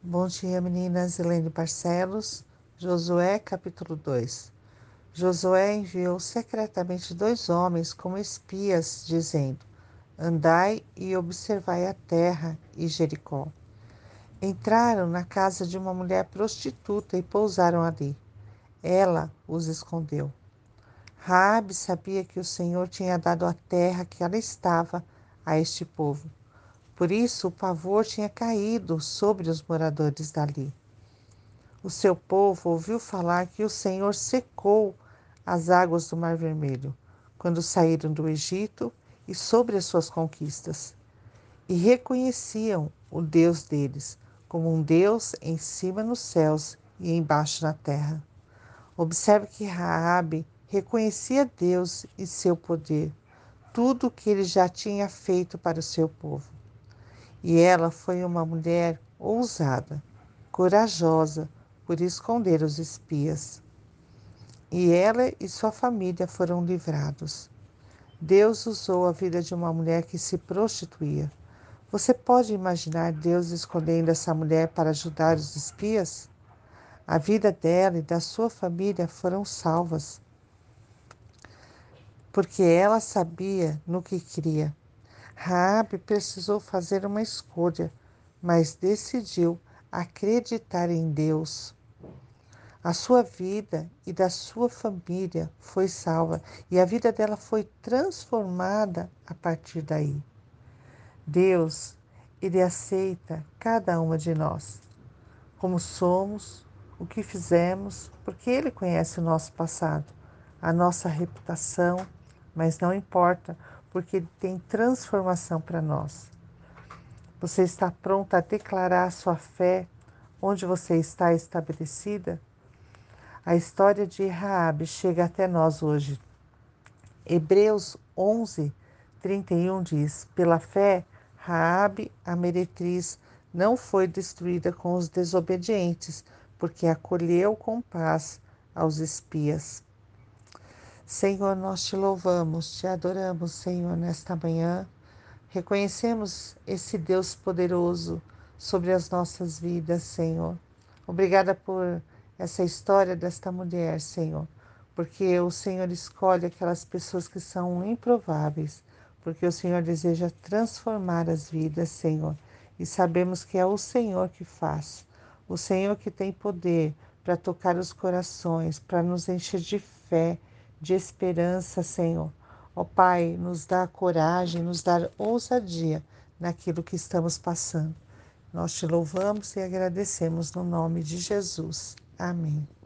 Bom dia, meninas. Helene Barcelos, Josué, capítulo 2. Josué enviou secretamente dois homens como espias, dizendo: Andai e observai a terra e Jericó. Entraram na casa de uma mulher prostituta e pousaram ali. Ela os escondeu. Raabe sabia que o Senhor tinha dado a terra que ela estava a este povo por isso o pavor tinha caído sobre os moradores dali. O seu povo ouviu falar que o Senhor secou as águas do Mar Vermelho quando saíram do Egito e sobre as suas conquistas, e reconheciam o Deus deles como um Deus em cima nos céus e embaixo na terra. Observe que Raabe reconhecia Deus e seu poder, tudo o que ele já tinha feito para o seu povo. E ela foi uma mulher ousada, corajosa por esconder os espias. E ela e sua família foram livrados. Deus usou a vida de uma mulher que se prostituía. Você pode imaginar Deus escolhendo essa mulher para ajudar os espias? A vida dela e da sua família foram salvas. Porque ela sabia no que queria Raabe precisou fazer uma escolha, mas decidiu acreditar em Deus. A sua vida e da sua família foi salva e a vida dela foi transformada a partir daí. Deus, ele aceita cada uma de nós, como somos, o que fizemos, porque ele conhece o nosso passado, a nossa reputação, mas não importa, porque Ele tem transformação para nós. Você está pronta a declarar a sua fé onde você está estabelecida? A história de Raabe chega até nós hoje. Hebreus 11, 31 diz: Pela fé, Raabe, a meretriz, não foi destruída com os desobedientes, porque acolheu com paz aos espias. Senhor, nós te louvamos, te adoramos, Senhor, nesta manhã. Reconhecemos esse Deus poderoso sobre as nossas vidas, Senhor. Obrigada por essa história desta mulher, Senhor, porque o Senhor escolhe aquelas pessoas que são improváveis, porque o Senhor deseja transformar as vidas, Senhor. E sabemos que é o Senhor que faz, o Senhor que tem poder para tocar os corações, para nos encher de fé de esperança, Senhor. Ó Pai, nos dá coragem, nos dá ousadia naquilo que estamos passando. Nós te louvamos e agradecemos no nome de Jesus. Amém.